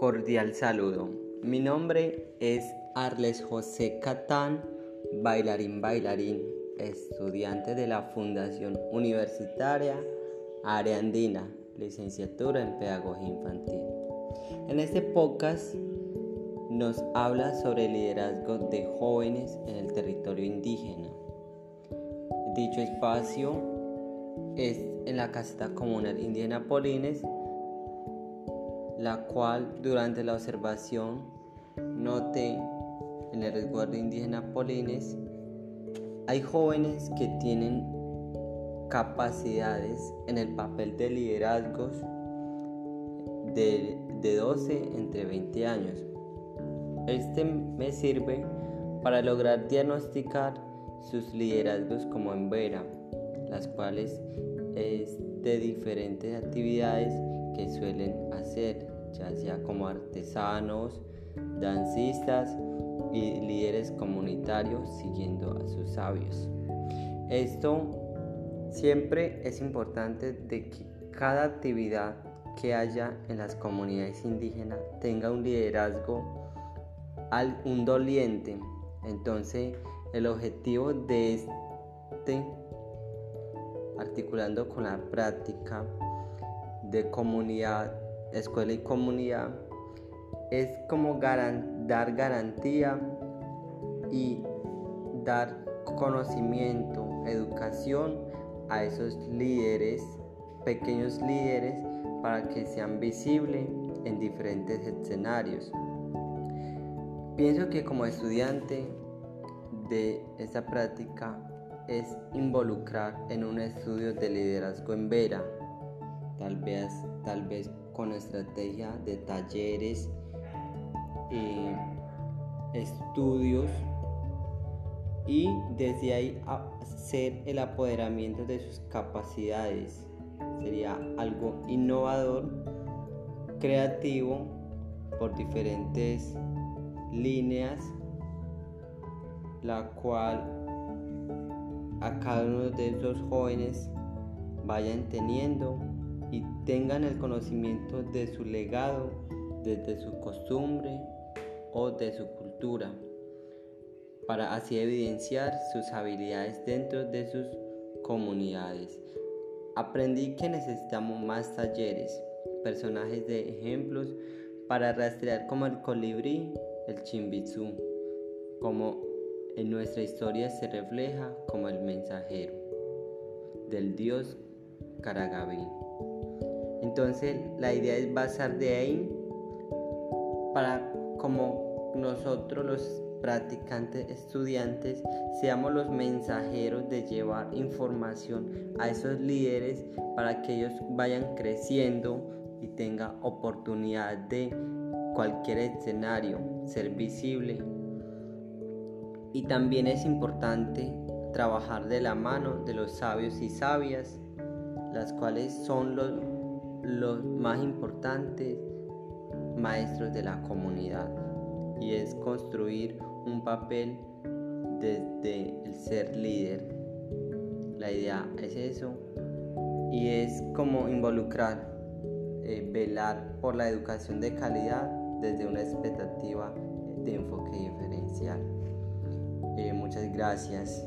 Cordial saludo. Mi nombre es Arles José Catán, bailarín bailarín, estudiante de la Fundación Universitaria Área Andina, licenciatura en Pedagogía Infantil. En este podcast nos habla sobre el liderazgo de jóvenes en el territorio indígena. Dicho espacio es en la caseta comunal indígena Polines la cual durante la observación noté en el resguardo indígena Polines hay jóvenes que tienen capacidades en el papel de liderazgos de, de 12 entre 20 años. Este me sirve para lograr diagnosticar sus liderazgos como en Vera, las cuales es de diferentes actividades que suelen hacer ya sea como artesanos, dancistas y líderes comunitarios siguiendo a sus sabios. Esto siempre es importante de que cada actividad que haya en las comunidades indígenas tenga un liderazgo, un doliente. Entonces, el objetivo de este, articulando con la práctica de comunidad escuela y comunidad es como dar garantía y dar conocimiento, educación a esos líderes, pequeños líderes, para que sean visibles en diferentes escenarios. Pienso que como estudiante de esta práctica es involucrar en un estudio de liderazgo en Vera, tal vez, tal vez con estrategia de talleres, eh, estudios y desde ahí hacer el apoderamiento de sus capacidades. Sería algo innovador, creativo, por diferentes líneas, la cual a cada uno de esos jóvenes vayan teniendo y tengan el conocimiento de su legado desde su costumbre o de su cultura, para así evidenciar sus habilidades dentro de sus comunidades. Aprendí que necesitamos más talleres, personajes de ejemplos para rastrear como el colibrí, el chimbitzu, como en nuestra historia se refleja como el mensajero del dios Karagaví. Entonces la idea es basar de ahí para como nosotros los practicantes estudiantes seamos los mensajeros de llevar información a esos líderes para que ellos vayan creciendo y tengan oportunidad de cualquier escenario, ser visible. Y también es importante trabajar de la mano de los sabios y sabias, las cuales son los los más importantes maestros de la comunidad y es construir un papel desde el ser líder. La idea es eso y es como involucrar, eh, velar por la educación de calidad desde una expectativa de enfoque diferencial. Eh, muchas gracias.